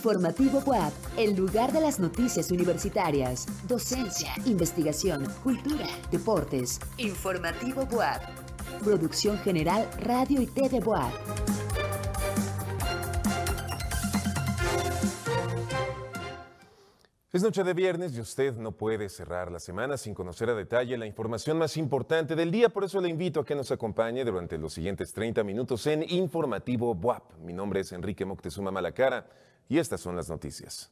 Informativo WAP, el lugar de las noticias universitarias, docencia, investigación, cultura, deportes. Informativo WAP. Producción General Radio y TV WAP. Es noche de viernes y usted no puede cerrar la semana sin conocer a detalle la información más importante del día, por eso le invito a que nos acompañe durante los siguientes 30 minutos en Informativo BUAP. Mi nombre es Enrique Moctezuma Malacara y estas son las noticias.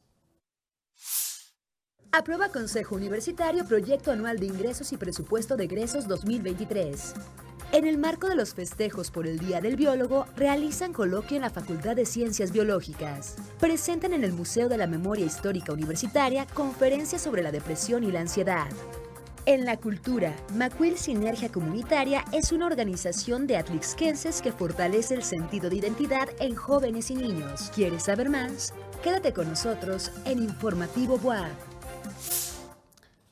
Aprueba Consejo Universitario Proyecto Anual de Ingresos y Presupuesto de Egresos 2023. En el marco de los festejos por el Día del Biólogo, realizan coloquio en la Facultad de Ciencias Biológicas. Presentan en el Museo de la Memoria Histórica Universitaria conferencias sobre la depresión y la ansiedad. En la cultura, Macuil Sinergia Comunitaria es una organización de atlixquenses que fortalece el sentido de identidad en jóvenes y niños. ¿Quieres saber más? Quédate con nosotros en Informativo Boa.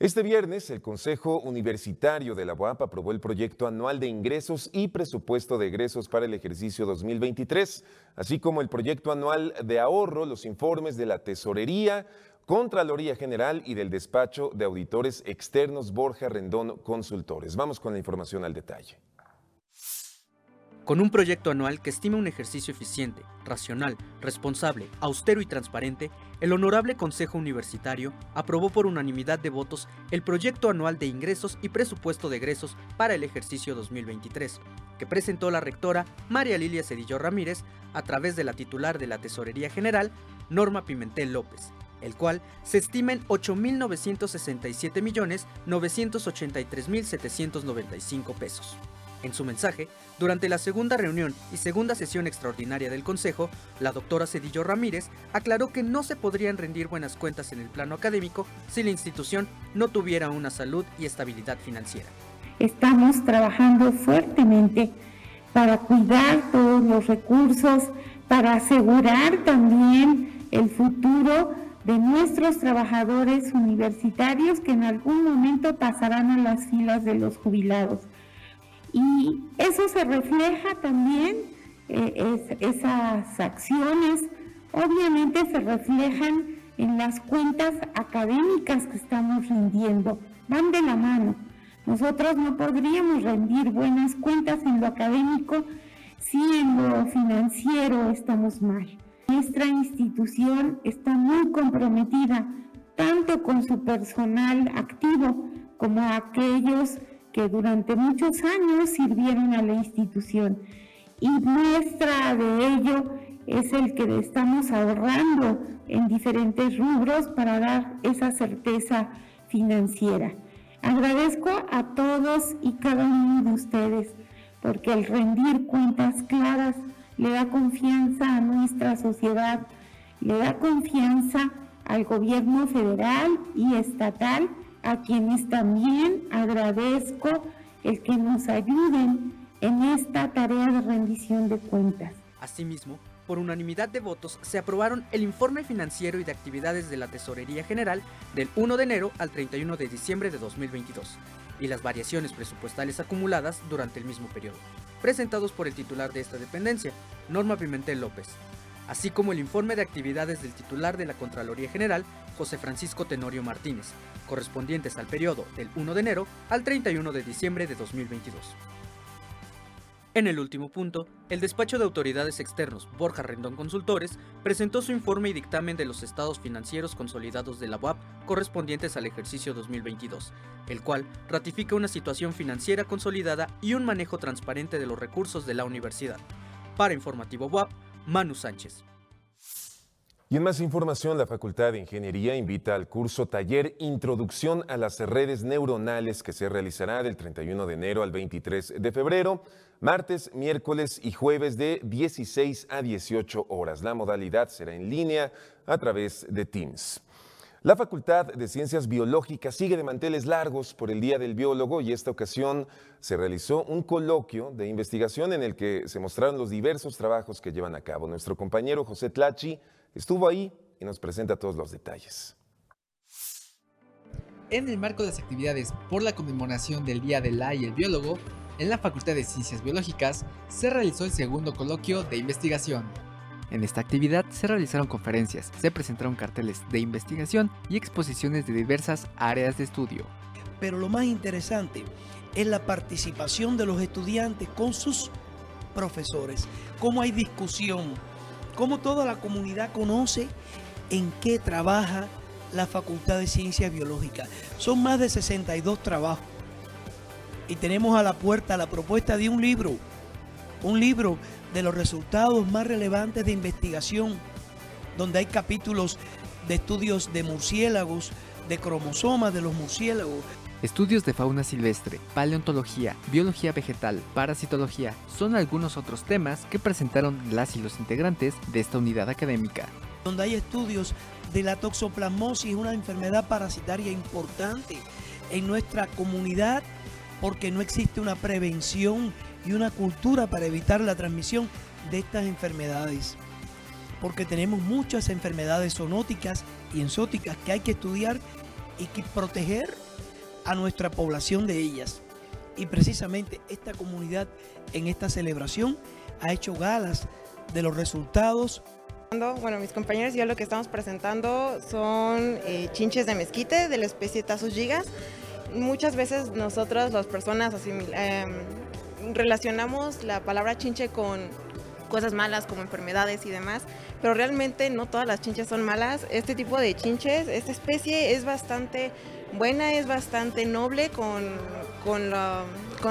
Este viernes, el Consejo Universitario de la UAP aprobó el proyecto anual de ingresos y presupuesto de egresos para el ejercicio 2023, así como el proyecto anual de ahorro, los informes de la Tesorería, Contraloría General y del Despacho de Auditores Externos Borja Rendón Consultores. Vamos con la información al detalle. Con un proyecto anual que estima un ejercicio eficiente, racional, responsable, austero y transparente, el Honorable Consejo Universitario aprobó por unanimidad de votos el proyecto anual de ingresos y presupuesto de egresos para el ejercicio 2023, que presentó la rectora María Lilia Cedillo Ramírez a través de la titular de la Tesorería General, Norma Pimentel López, el cual se estima en 8.967.983.795 pesos. En su mensaje, durante la segunda reunión y segunda sesión extraordinaria del Consejo, la doctora Cedillo Ramírez aclaró que no se podrían rendir buenas cuentas en el plano académico si la institución no tuviera una salud y estabilidad financiera. Estamos trabajando fuertemente para cuidar todos los recursos, para asegurar también el futuro de nuestros trabajadores universitarios que en algún momento pasarán a las filas de los jubilados. Y eso se refleja también, eh, esas acciones obviamente se reflejan en las cuentas académicas que estamos rindiendo, van de la mano. Nosotros no podríamos rendir buenas cuentas en lo académico si en lo financiero estamos mal. Nuestra institución está muy comprometida tanto con su personal activo como aquellos que durante muchos años sirvieron a la institución. Y muestra de ello es el que estamos ahorrando en diferentes rubros para dar esa certeza financiera. Agradezco a todos y cada uno de ustedes porque el rendir cuentas claras le da confianza a nuestra sociedad, le da confianza al gobierno federal y estatal a quienes también agradezco el que nos ayuden en esta tarea de rendición de cuentas. Asimismo, por unanimidad de votos se aprobaron el informe financiero y de actividades de la Tesorería General del 1 de enero al 31 de diciembre de 2022 y las variaciones presupuestales acumuladas durante el mismo periodo, presentados por el titular de esta dependencia, Norma Pimentel López, así como el informe de actividades del titular de la Contraloría General, José Francisco Tenorio Martínez, correspondientes al periodo del 1 de enero al 31 de diciembre de 2022. En el último punto, el despacho de autoridades externos Borja Rendón Consultores presentó su informe y dictamen de los estados financieros consolidados de la UAP correspondientes al ejercicio 2022, el cual ratifica una situación financiera consolidada y un manejo transparente de los recursos de la universidad. Para Informativo UAP, Manu Sánchez. Y en más información, la Facultad de Ingeniería invita al curso Taller Introducción a las Redes Neuronales que se realizará del 31 de enero al 23 de febrero, martes, miércoles y jueves de 16 a 18 horas. La modalidad será en línea a través de Teams. La Facultad de Ciencias Biológicas sigue de manteles largos por el Día del Biólogo y esta ocasión se realizó un coloquio de investigación en el que se mostraron los diversos trabajos que llevan a cabo. Nuestro compañero José Tlachi estuvo ahí y nos presenta todos los detalles. En el marco de las actividades por la conmemoración del Día del La y el Biólogo, en la Facultad de Ciencias Biológicas se realizó el segundo coloquio de investigación. En esta actividad se realizaron conferencias, se presentaron carteles de investigación y exposiciones de diversas áreas de estudio. Pero lo más interesante es la participación de los estudiantes con sus profesores, cómo hay discusión, cómo toda la comunidad conoce en qué trabaja la Facultad de Ciencias Biológicas. Son más de 62 trabajos. Y tenemos a la puerta la propuesta de un libro, un libro de los resultados más relevantes de investigación, donde hay capítulos de estudios de murciélagos, de cromosomas de los murciélagos. Estudios de fauna silvestre, paleontología, biología vegetal, parasitología son algunos otros temas que presentaron las y los integrantes de esta unidad académica. Donde hay estudios de la toxoplasmosis, una enfermedad parasitaria importante en nuestra comunidad porque no existe una prevención y una cultura para evitar la transmisión de estas enfermedades. Porque tenemos muchas enfermedades zoonóticas y enzóticas que hay que estudiar y que proteger a nuestra población de ellas. Y precisamente esta comunidad en esta celebración ha hecho galas de los resultados bueno, mis compañeros y yo lo que estamos presentando son eh, chinches de mezquite de la especie Tasus gigas. Muchas veces nosotros, las personas, eh, relacionamos la palabra chinche con cosas malas como enfermedades y demás, pero realmente no todas las chinches son malas. Este tipo de chinches, esta especie es bastante buena, es bastante noble con, con,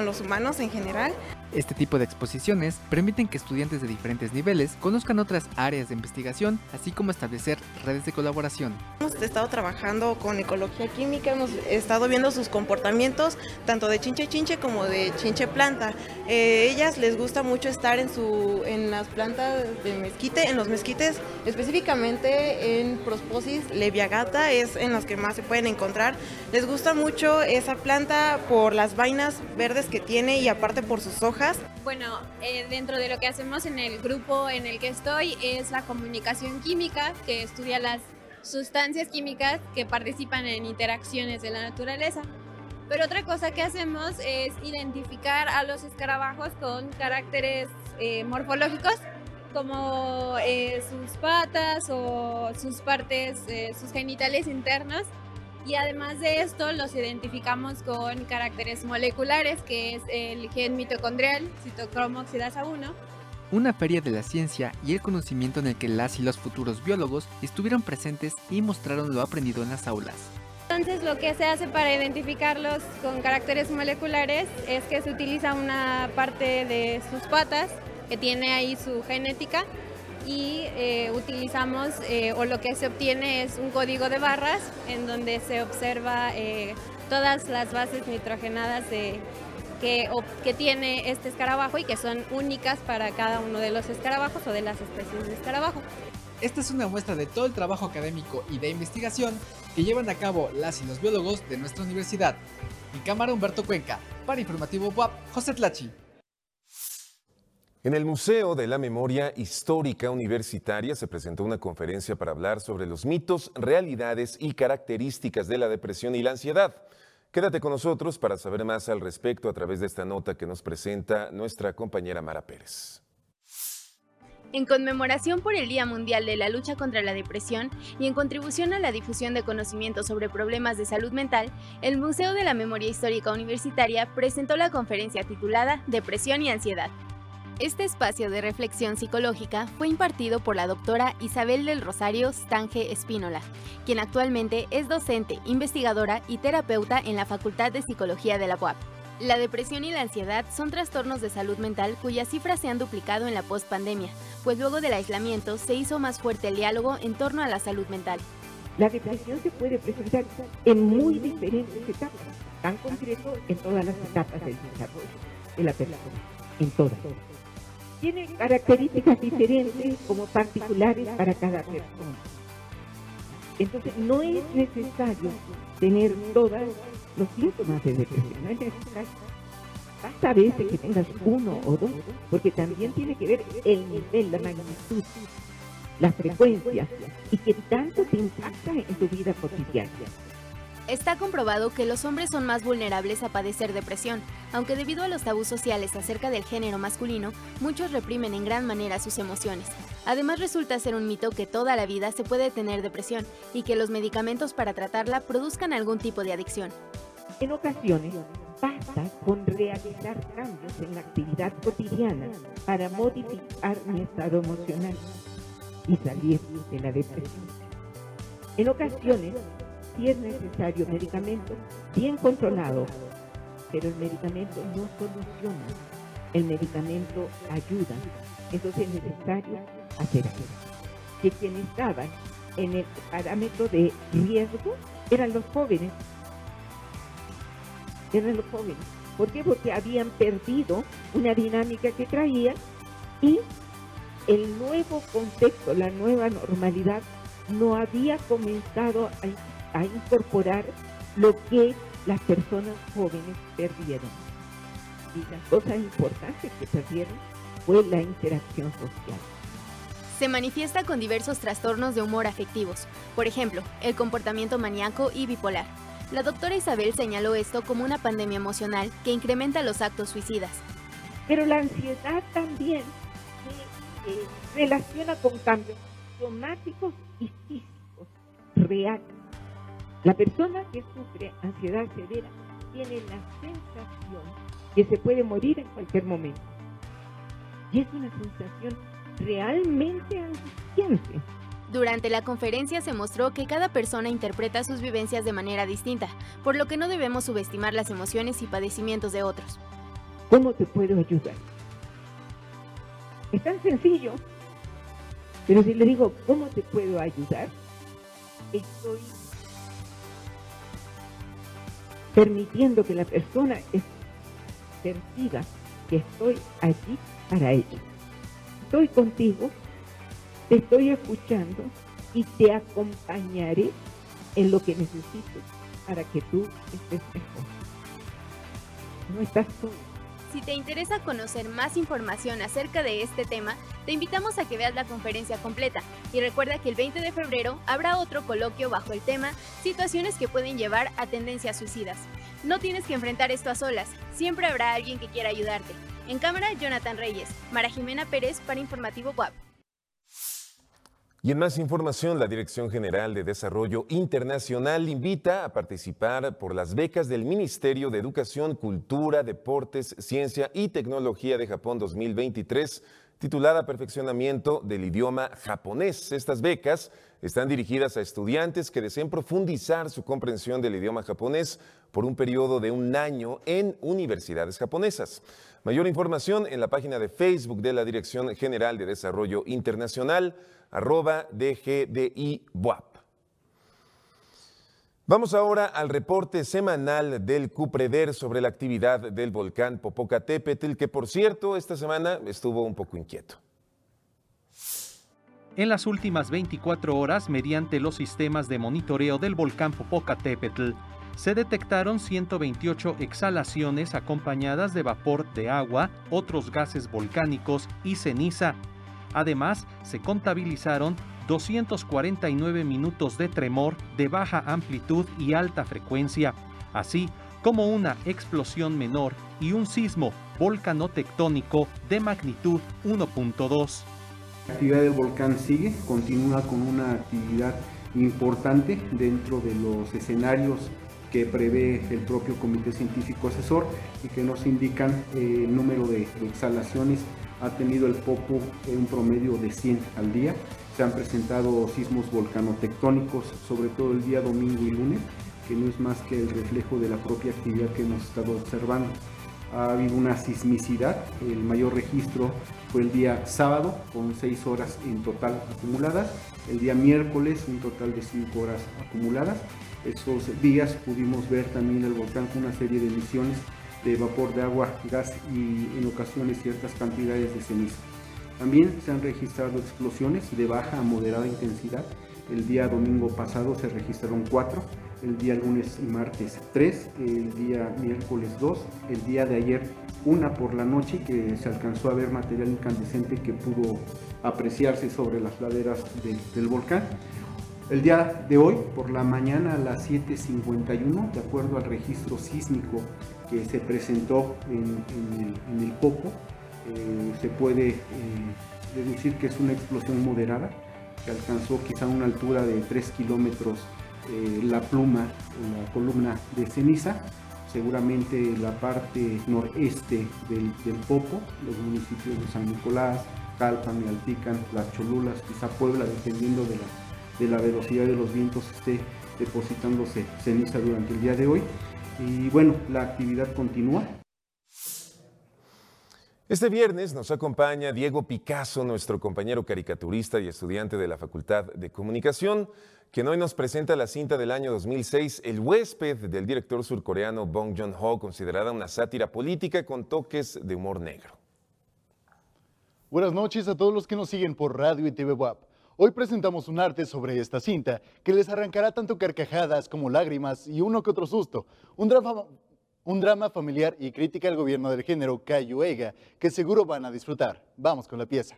los humanos en general. Este tipo de exposiciones permiten que estudiantes de diferentes niveles conozcan otras áreas de investigación, así como establecer redes de colaboración. Hemos estado trabajando con ecología química, hemos estado viendo sus comportamientos, tanto de chinche chinche como de chinche planta. Eh, ellas les gusta mucho estar en, su, en las plantas de mezquite, en los mezquites, específicamente en Prosposis leviagata, es en las que más se pueden encontrar. Les gusta mucho esa planta por las vainas verdes que tiene y aparte por sus hojas bueno, eh, dentro de lo que hacemos en el grupo en el que estoy es la comunicación química, que estudia las sustancias químicas que participan en interacciones de la naturaleza. Pero otra cosa que hacemos es identificar a los escarabajos con caracteres eh, morfológicos como eh, sus patas o sus partes, sus genitales internos y además de esto los identificamos con caracteres moleculares, que es el gen mitocondrial, citocromo oxidasa 1. Una feria de la ciencia y el conocimiento en el que las y los futuros biólogos estuvieron presentes y mostraron lo aprendido en las aulas. Entonces lo que se hace para identificarlos con caracteres moleculares es que se utiliza una parte de sus patas que tiene ahí su genética y eh, utilizamos eh, o lo que se obtiene es un código de barras en donde se observa eh, todas las bases nitrogenadas que, que tiene este escarabajo y que son únicas para cada uno de los escarabajos o de las especies de escarabajo. Esta es una muestra de todo el trabajo académico y de investigación que llevan a cabo las y los biólogos de nuestra universidad. En cámara Humberto Cuenca, para Informativo WAP, José Tlachi. En el Museo de la Memoria Histórica Universitaria se presentó una conferencia para hablar sobre los mitos, realidades y características de la depresión y la ansiedad. Quédate con nosotros para saber más al respecto a través de esta nota que nos presenta nuestra compañera Mara Pérez. En conmemoración por el Día Mundial de la Lucha contra la Depresión y en contribución a la difusión de conocimientos sobre problemas de salud mental, el Museo de la Memoria Histórica Universitaria presentó la conferencia titulada Depresión y Ansiedad, este espacio de reflexión psicológica fue impartido por la doctora Isabel del Rosario Stange Espínola, quien actualmente es docente, investigadora y terapeuta en la Facultad de Psicología de la UAP. La depresión y la ansiedad son trastornos de salud mental cuyas cifras se han duplicado en la postpandemia, pues luego del aislamiento se hizo más fuerte el diálogo en torno a la salud mental. La depresión se puede presentar en muy diferentes etapas, tan concreto en todas las etapas del desarrollo de la persona, en todas tiene características diferentes como particulares para cada persona. Entonces no es necesario tener todos los síntomas de depresión, no es necesario. Basta a veces que tengas uno o dos, porque también tiene que ver el nivel, la magnitud, la frecuencia y que tanto te impacta en tu vida cotidiana. Está comprobado que los hombres son más vulnerables a padecer depresión, aunque debido a los tabús sociales acerca del género masculino, muchos reprimen en gran manera sus emociones. Además resulta ser un mito que toda la vida se puede tener depresión y que los medicamentos para tratarla produzcan algún tipo de adicción. En ocasiones, basta con realizar cambios en la actividad cotidiana para modificar mi estado emocional y salir de la depresión. En ocasiones, si es necesario medicamento bien controlado, pero el medicamento no soluciona, el medicamento ayuda. Entonces es necesario hacer algo. Que quienes estaban en el parámetro de riesgo eran los jóvenes. Eran los jóvenes. ¿Por qué? Porque habían perdido una dinámica que traían y el nuevo contexto, la nueva normalidad, no había comenzado a, a incorporar lo que las personas jóvenes perdieron. Y las cosas importantes que perdieron fue la interacción social. Se manifiesta con diversos trastornos de humor afectivos, por ejemplo, el comportamiento maníaco y bipolar. La doctora Isabel señaló esto como una pandemia emocional que incrementa los actos suicidas. Pero la ansiedad también se eh, relaciona con cambios somáticos y físicos reales. La persona que sufre ansiedad severa tiene la sensación que se puede morir en cualquier momento. Y es una sensación realmente angustiante. Durante la conferencia se mostró que cada persona interpreta sus vivencias de manera distinta, por lo que no debemos subestimar las emociones y padecimientos de otros. ¿Cómo te puedo ayudar? Es tan sencillo, pero si le digo, ¿cómo te puedo ayudar? Estoy permitiendo que la persona perciba que estoy allí para ella. Estoy contigo, te estoy escuchando y te acompañaré en lo que necesites para que tú estés mejor. No estás solo. Si te interesa conocer más información acerca de este tema, te invitamos a que veas la conferencia completa y recuerda que el 20 de febrero habrá otro coloquio bajo el tema Situaciones que pueden llevar a tendencias suicidas. No tienes que enfrentar esto a solas, siempre habrá alguien que quiera ayudarte. En cámara, Jonathan Reyes, Mara Jimena Pérez para Informativo WAP. Y en más información, la Dirección General de Desarrollo Internacional invita a participar por las becas del Ministerio de Educación, Cultura, Deportes, Ciencia y Tecnología de Japón 2023, titulada Perfeccionamiento del Idioma Japonés. Estas becas están dirigidas a estudiantes que deseen profundizar su comprensión del idioma japonés por un periodo de un año en universidades japonesas. Mayor información en la página de Facebook de la Dirección General de Desarrollo Internacional arroba DGDI Vamos ahora al reporte semanal del CUPREDER sobre la actividad del volcán Popocatépetl, que por cierto esta semana estuvo un poco inquieto. En las últimas 24 horas, mediante los sistemas de monitoreo del volcán Popocatépetl, se detectaron 128 exhalaciones acompañadas de vapor de agua, otros gases volcánicos y ceniza, Además, se contabilizaron 249 minutos de tremor de baja amplitud y alta frecuencia, así como una explosión menor y un sismo volcanotectónico de magnitud 1.2. La actividad del volcán sigue, continúa con una actividad importante dentro de los escenarios que prevé el propio Comité Científico Asesor y que nos indican eh, el número de exhalaciones ha tenido el Popo un promedio de 100 al día. Se han presentado sismos volcanotectónicos, sobre todo el día domingo y lunes, que no es más que el reflejo de la propia actividad que hemos estado observando. Ha habido una sismicidad, el mayor registro fue el día sábado, con 6 horas en total acumuladas, el día miércoles un total de 5 horas acumuladas. Esos días pudimos ver también el volcán con una serie de emisiones de vapor de agua, gas y en ocasiones ciertas cantidades de ceniza. También se han registrado explosiones de baja a moderada intensidad el día domingo pasado se registraron 4, el día lunes y martes 3, el día miércoles 2, el día de ayer una por la noche que se alcanzó a ver material incandescente que pudo apreciarse sobre las laderas del volcán. El día de hoy, por la mañana a las 7.51, de acuerdo al registro sísmico que se presentó en, el, Popo, eh, se puede eh, deducir que es una explosión moderada, que alcanzó quizá una altura de 3 kilómetros eh, la pluma la columna de ceniza, seguramente la parte noreste del, Popo, los municipios de San Nicolás, Calpan, Alpican, Las Cholulas, quizá Puebla, dependiendo de la de la velocidad de los vientos esté depositándose ceniza durante el día de hoy. Y bueno, la actividad continúa. Este viernes nos acompaña Diego Picasso, nuestro compañero caricaturista y estudiante de la Facultad de Comunicación, quien hoy nos presenta la cinta del año 2006, El huésped del director surcoreano Bong Joon-ho, considerada una sátira política con toques de humor negro. Buenas noches a todos los que nos siguen por radio y TV WAP. Hoy presentamos un arte sobre esta cinta que les arrancará tanto carcajadas como lágrimas y uno que otro susto. Un drama, familiar y crítica al gobierno del género Cayuega que seguro van a disfrutar. Vamos con la pieza.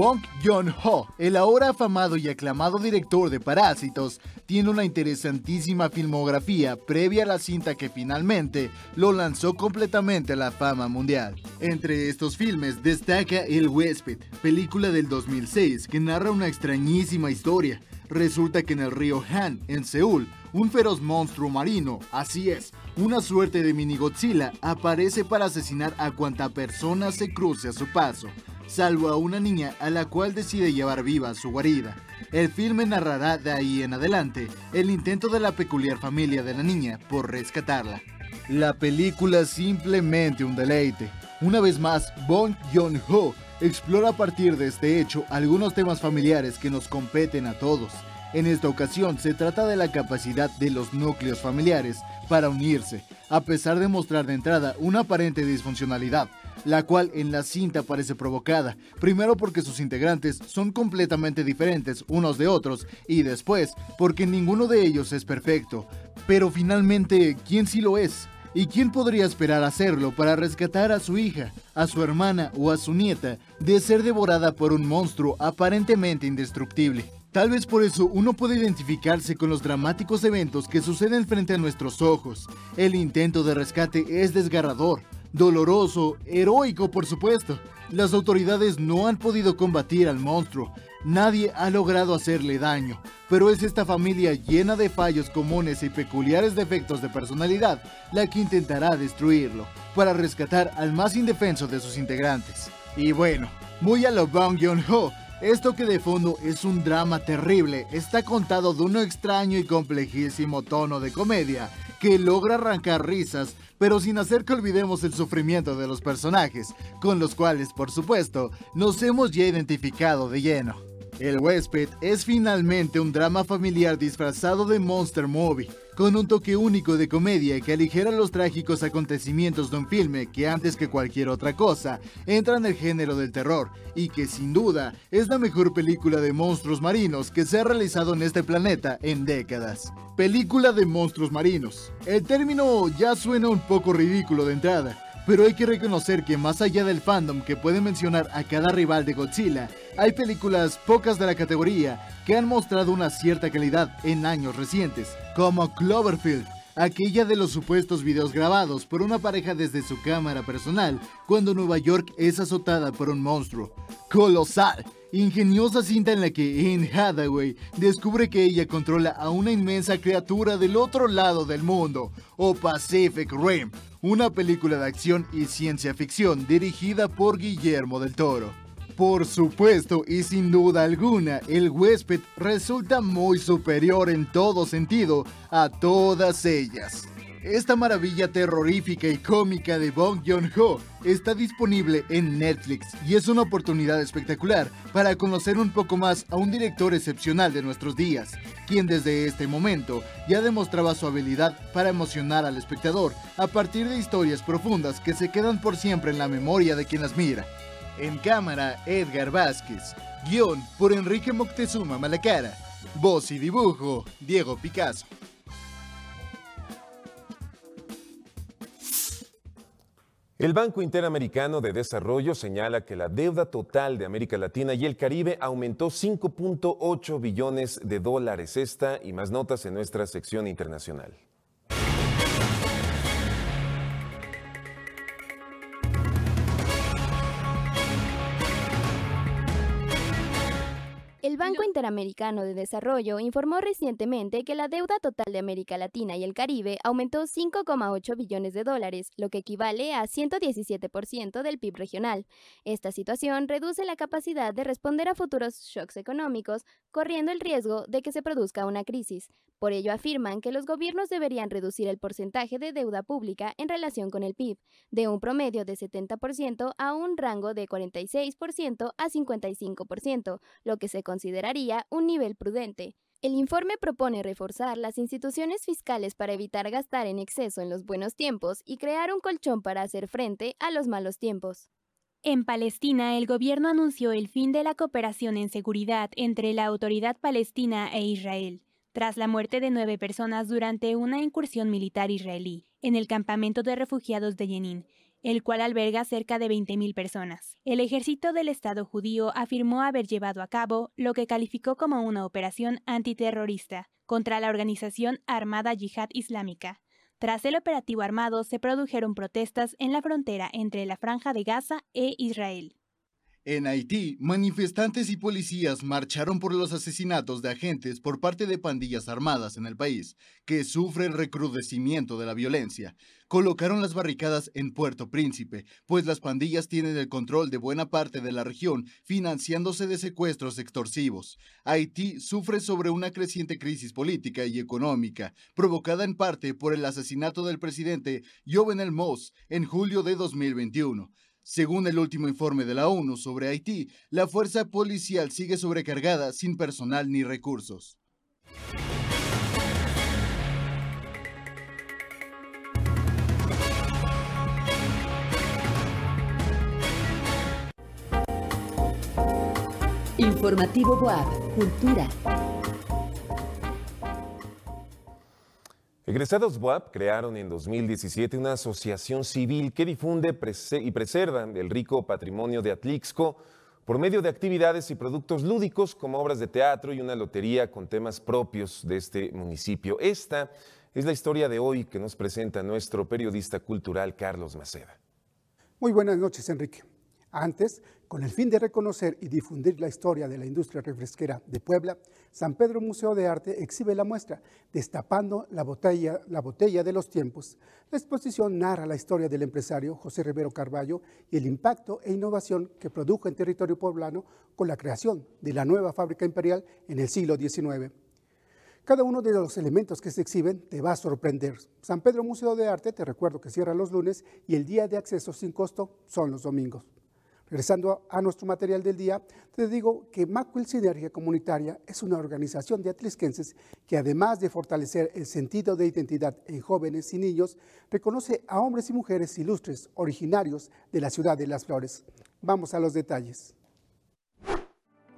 Bong Joon-ho, el ahora afamado y aclamado director de Parásitos, tiene una interesantísima filmografía previa a la cinta que finalmente lo lanzó completamente a la fama mundial. Entre estos filmes destaca El huésped, película del 2006 que narra una extrañísima historia. Resulta que en el río Han, en Seúl, un feroz monstruo marino, así es, una suerte de mini Godzilla, aparece para asesinar a cuanta persona se cruce a su paso salvo a una niña a la cual decide llevar viva a su guarida. El filme narrará de ahí en adelante el intento de la peculiar familia de la niña por rescatarla. La película simplemente un deleite. Una vez más, Bong Joon-ho explora a partir de este hecho algunos temas familiares que nos competen a todos. En esta ocasión se trata de la capacidad de los núcleos familiares para unirse, a pesar de mostrar de entrada una aparente disfuncionalidad la cual en la cinta parece provocada, primero porque sus integrantes son completamente diferentes unos de otros y después porque ninguno de ellos es perfecto. Pero finalmente, ¿quién sí lo es? ¿Y quién podría esperar hacerlo para rescatar a su hija, a su hermana o a su nieta de ser devorada por un monstruo aparentemente indestructible? Tal vez por eso uno puede identificarse con los dramáticos eventos que suceden frente a nuestros ojos. El intento de rescate es desgarrador, doloroso, heroico por supuesto. Las autoridades no han podido combatir al monstruo, nadie ha logrado hacerle daño, pero es esta familia llena de fallos comunes y peculiares defectos de personalidad la que intentará destruirlo, para rescatar al más indefenso de sus integrantes. Y bueno, muy a lo Bong Joon-ho, esto que de fondo es un drama terrible está contado de un extraño y complejísimo tono de comedia que logra arrancar risas pero sin hacer que olvidemos el sufrimiento de los personajes, con los cuales, por supuesto, nos hemos ya identificado de lleno. El huésped es finalmente un drama familiar disfrazado de Monster Movie, con un toque único de comedia que aligera los trágicos acontecimientos de un filme que antes que cualquier otra cosa entra en el género del terror y que sin duda es la mejor película de monstruos marinos que se ha realizado en este planeta en décadas. Película de monstruos marinos. El término ya suena un poco ridículo de entrada, pero hay que reconocer que más allá del fandom que puede mencionar a cada rival de Godzilla, hay películas pocas de la categoría que han mostrado una cierta calidad en años recientes, como Cloverfield, aquella de los supuestos videos grabados por una pareja desde su cámara personal cuando Nueva York es azotada por un monstruo. Colosal, ingeniosa cinta en la que Anne Hathaway descubre que ella controla a una inmensa criatura del otro lado del mundo, o Pacific Rim, una película de acción y ciencia ficción dirigida por Guillermo del Toro. Por supuesto y sin duda alguna, el huésped resulta muy superior en todo sentido a todas ellas. Esta maravilla terrorífica y cómica de Bong Joon-ho está disponible en Netflix y es una oportunidad espectacular para conocer un poco más a un director excepcional de nuestros días, quien desde este momento ya demostraba su habilidad para emocionar al espectador a partir de historias profundas que se quedan por siempre en la memoria de quien las mira. En cámara, Edgar Vázquez. Guión por Enrique Moctezuma Malacara. Voz y dibujo, Diego Picasso. El Banco Interamericano de Desarrollo señala que la deuda total de América Latina y el Caribe aumentó 5.8 billones de dólares. Esta y más notas en nuestra sección internacional. Banco Interamericano de Desarrollo informó recientemente que la deuda total de América Latina y el Caribe aumentó 5,8 billones de dólares, lo que equivale a 117% del PIB regional. Esta situación reduce la capacidad de responder a futuros shocks económicos, corriendo el riesgo de que se produzca una crisis. Por ello afirman que los gobiernos deberían reducir el porcentaje de deuda pública en relación con el PIB, de un promedio de 70% a un rango de 46% a 55%, lo que se consideraría un nivel prudente. El informe propone reforzar las instituciones fiscales para evitar gastar en exceso en los buenos tiempos y crear un colchón para hacer frente a los malos tiempos. En Palestina, el gobierno anunció el fin de la cooperación en seguridad entre la Autoridad Palestina e Israel tras la muerte de nueve personas durante una incursión militar israelí en el campamento de refugiados de Jenin, el cual alberga cerca de 20.000 personas. El ejército del Estado judío afirmó haber llevado a cabo lo que calificó como una operación antiterrorista contra la organización armada Yihad Islámica. Tras el operativo armado se produjeron protestas en la frontera entre la Franja de Gaza e Israel. En Haití, manifestantes y policías marcharon por los asesinatos de agentes por parte de pandillas armadas en el país, que sufre el recrudecimiento de la violencia. Colocaron las barricadas en Puerto Príncipe, pues las pandillas tienen el control de buena parte de la región, financiándose de secuestros extorsivos. Haití sufre sobre una creciente crisis política y económica, provocada en parte por el asesinato del presidente Jovenel Moss en julio de 2021. Según el último informe de la ONU sobre Haití, la fuerza policial sigue sobrecargada sin personal ni recursos. Informativo Boab, Cultura. Egresados WAP crearon en 2017 una asociación civil que difunde y preserva el rico patrimonio de Atlixco por medio de actividades y productos lúdicos como obras de teatro y una lotería con temas propios de este municipio. Esta es la historia de hoy que nos presenta nuestro periodista cultural Carlos Maceda. Muy buenas noches, Enrique. Antes, con el fin de reconocer y difundir la historia de la industria refresquera de Puebla, San Pedro Museo de Arte exhibe la muestra Destapando la botella, la botella de los tiempos. La exposición narra la historia del empresario José Rivero Carballo y el impacto e innovación que produjo en territorio poblano con la creación de la nueva fábrica imperial en el siglo XIX. Cada uno de los elementos que se exhiben te va a sorprender. San Pedro Museo de Arte, te recuerdo que cierra los lunes y el día de acceso sin costo son los domingos. Regresando a nuestro material del día, te digo que Macuil Sinergia Comunitaria es una organización de atlisquenses que además de fortalecer el sentido de identidad en jóvenes y niños, reconoce a hombres y mujeres ilustres originarios de la ciudad de Las Flores. Vamos a los detalles.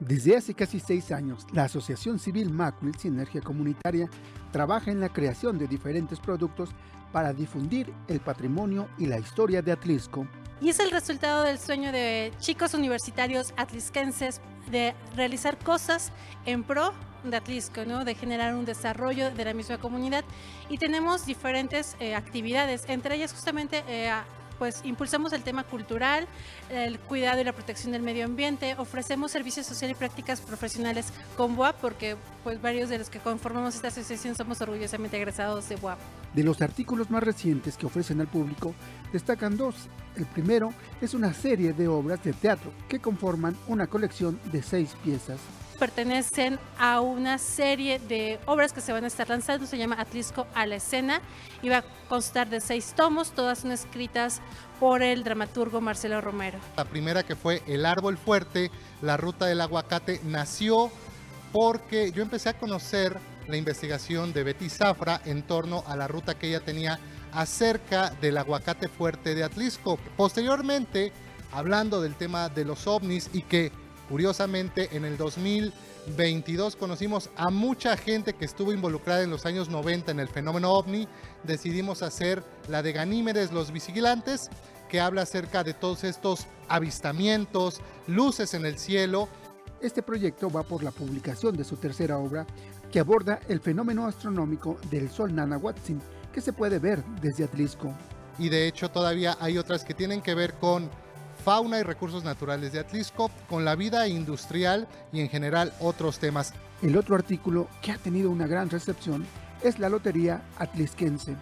Desde hace casi seis años, la Asociación Civil Macuil Sinergia Comunitaria trabaja en la creación de diferentes productos para difundir el patrimonio y la historia de Atlisco y es el resultado del sueño de chicos universitarios atlisquenses de realizar cosas en pro de Atlisco, ¿no? de generar un desarrollo de la misma comunidad. Y tenemos diferentes eh, actividades, entre ellas justamente eh, pues impulsamos el tema cultural, el cuidado y la protección del medio ambiente, ofrecemos servicios sociales y prácticas profesionales con BUAP porque pues varios de los que conformamos esta asociación somos orgullosamente egresados de BUAP. De los artículos más recientes que ofrecen al público, destacan dos. El primero es una serie de obras de teatro que conforman una colección de seis piezas pertenecen a una serie de obras que se van a estar lanzando, se llama Atlisco a la escena y va a constar de seis tomos, todas son escritas por el dramaturgo Marcelo Romero. La primera que fue El árbol fuerte, la ruta del aguacate, nació porque yo empecé a conocer la investigación de Betty Zafra en torno a la ruta que ella tenía acerca del aguacate fuerte de Atlisco. Posteriormente hablando del tema de los ovnis y que curiosamente en el 2022 conocimos a mucha gente que estuvo involucrada en los años 90 en el fenómeno ovni. Decidimos hacer la de Ganímedes, los vigilantes, que habla acerca de todos estos avistamientos, luces en el cielo. Este proyecto va por la publicación de su tercera obra que aborda el fenómeno astronómico del Sol Nanahuatzin, que se puede ver desde Atlisco. Y de hecho todavía hay otras que tienen que ver con fauna y recursos naturales de Atlisco, con la vida industrial y en general otros temas. El otro artículo que ha tenido una gran recepción es la Lotería Atlisquense.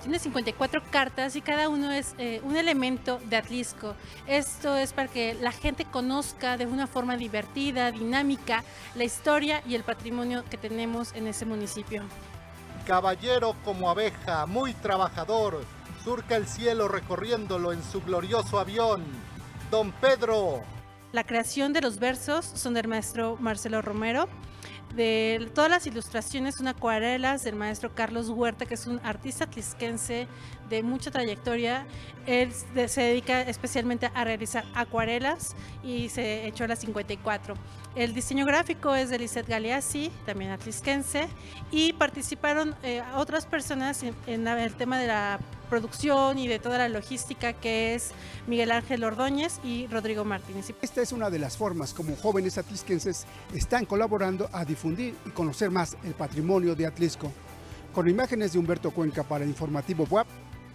Tiene 54 cartas y cada uno es eh, un elemento de Atlisco. Esto es para que la gente conozca de una forma divertida, dinámica, la historia y el patrimonio que tenemos en ese municipio. Caballero como abeja, muy trabajador, surca el cielo recorriéndolo en su glorioso avión. Don Pedro. La creación de los versos son del maestro Marcelo Romero de todas las ilustraciones son acuarelas del maestro Carlos Huerta, que es un artista tlisquense de mucha trayectoria. Él se dedica especialmente a realizar acuarelas y se echó las 54. El diseño gráfico es de Lisette Galeazzi, también atlisquense, y participaron eh, otras personas en, el tema de la producción y de toda la logística que es Miguel Ángel Ordóñez y Rodrigo Martínez. Esta es una de las formas como jóvenes atlisquenses están colaborando a difundir y conocer más el patrimonio de Atlisco. Con imágenes de Humberto Cuenca para Informativo WAP,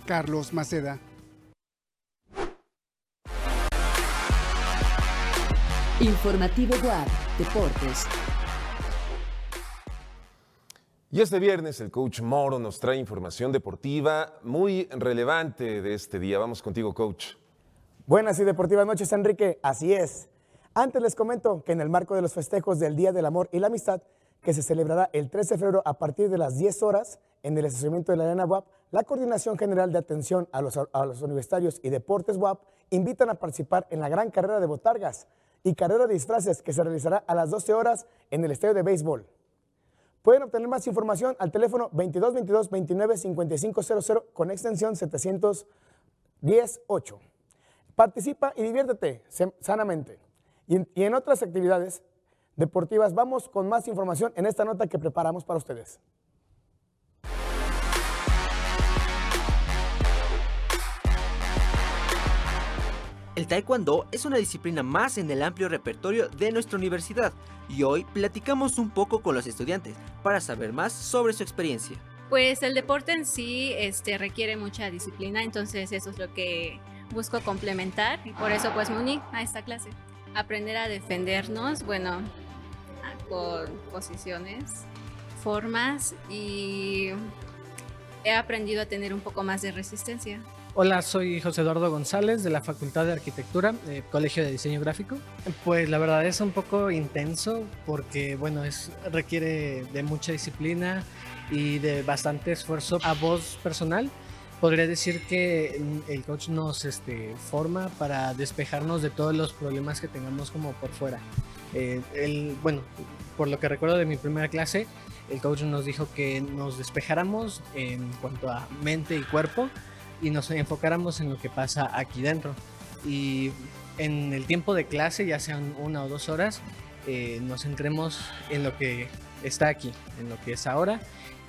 Carlos Maceda. Informativo WAP, Deportes. Y este viernes el coach Moro nos trae información deportiva muy relevante de este día. Vamos contigo, coach. Buenas y deportivas noches, Enrique. Así es. Antes les comento que en el marco de los festejos del Día del Amor y la Amistad, que se celebrará el 13 de febrero a partir de las 10 horas en el estacionamiento de la Arena WAP, la Coordinación General de Atención a los, a los Universitarios y Deportes WAP invitan a participar en la gran carrera de botargas y carrera de disfraces que se realizará a las 12 horas en el estadio de béisbol. Pueden obtener más información al teléfono 2222 29 5500 con extensión 718. Participa y diviértete sanamente. Y en otras actividades, deportivas. Vamos con más información en esta nota que preparamos para ustedes. El taekwondo es una disciplina más en el amplio repertorio de nuestra universidad y hoy platicamos un poco con los estudiantes para saber más sobre su experiencia. Pues el deporte en sí este, requiere mucha disciplina, entonces eso es lo que busco complementar y por eso pues me uní a esta clase. Aprender a defendernos, bueno, por posiciones, formas y he aprendido a tener un poco más de resistencia. Hola, soy José Eduardo González de la Facultad de Arquitectura, eh, Colegio de Diseño Gráfico. Pues la verdad es un poco intenso porque, bueno, es, requiere de mucha disciplina y de bastante esfuerzo a voz personal. Podría decir que el coach nos este, forma para despejarnos de todos los problemas que tengamos como por fuera. Eh, el, bueno, por lo que recuerdo de mi primera clase, el coach nos dijo que nos despejáramos en cuanto a mente y cuerpo y nos enfocáramos en lo que pasa aquí dentro. Y en el tiempo de clase, ya sean una o dos horas, eh, nos centremos en lo que está aquí, en lo que es ahora.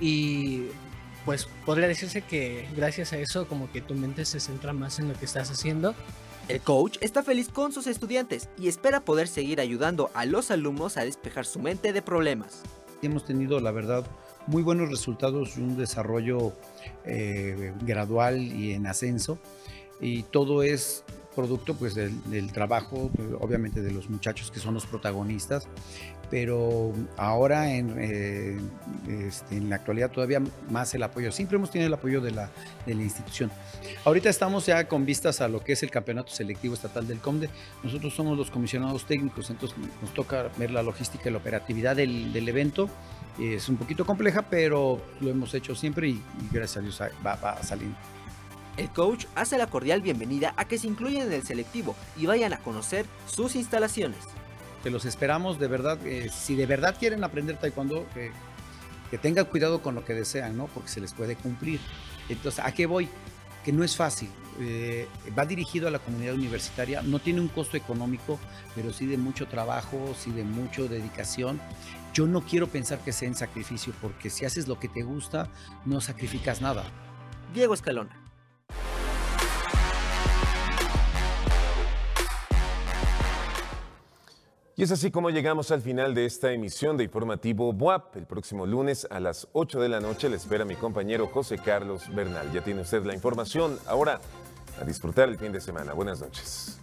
Y pues podría decirse que gracias a eso como que tu mente se centra más en lo que estás haciendo el coach está feliz con sus estudiantes y espera poder seguir ayudando a los alumnos a despejar su mente de problemas. Hemos tenido, la verdad, muy buenos resultados y un desarrollo eh, gradual y en ascenso. Y todo es producto pues del, trabajo, obviamente de los muchachos que son los protagonistas, pero ahora en, eh, este, en la actualidad todavía más el apoyo. Siempre hemos tenido el apoyo de la, de la, institución. Ahorita estamos ya con vistas a lo que es el campeonato selectivo estatal del COMDE. Nosotros somos los comisionados técnicos, entonces nos toca ver la logística y la operatividad del, del evento. Es un poquito compleja, pero lo hemos hecho siempre y, gracias a Dios va, va saliendo. El coach hace la cordial bienvenida a que se incluyan en el selectivo y vayan a conocer sus instalaciones. Que los esperamos de verdad, eh, si de verdad quieren aprender taekwondo, que tengan cuidado con lo que desean, ¿no? Porque se les puede cumplir. Entonces, ¿a qué voy? Que no es fácil. eh, va dirigido a la comunidad universitaria, no tiene un costo económico, pero sí de mucho trabajo, sí de mucha dedicación. Yo no quiero pensar que sea en sacrificio, porque si haces lo que te gusta, no sacrificas nada. Diego Escalona. Y es así como llegamos al final de esta emisión de Informativo BUAP. El próximo lunes a las 8 de la noche le espera mi compañero José Carlos Bernal. Ya tiene usted la información. Ahora, a disfrutar el fin de semana. Buenas noches.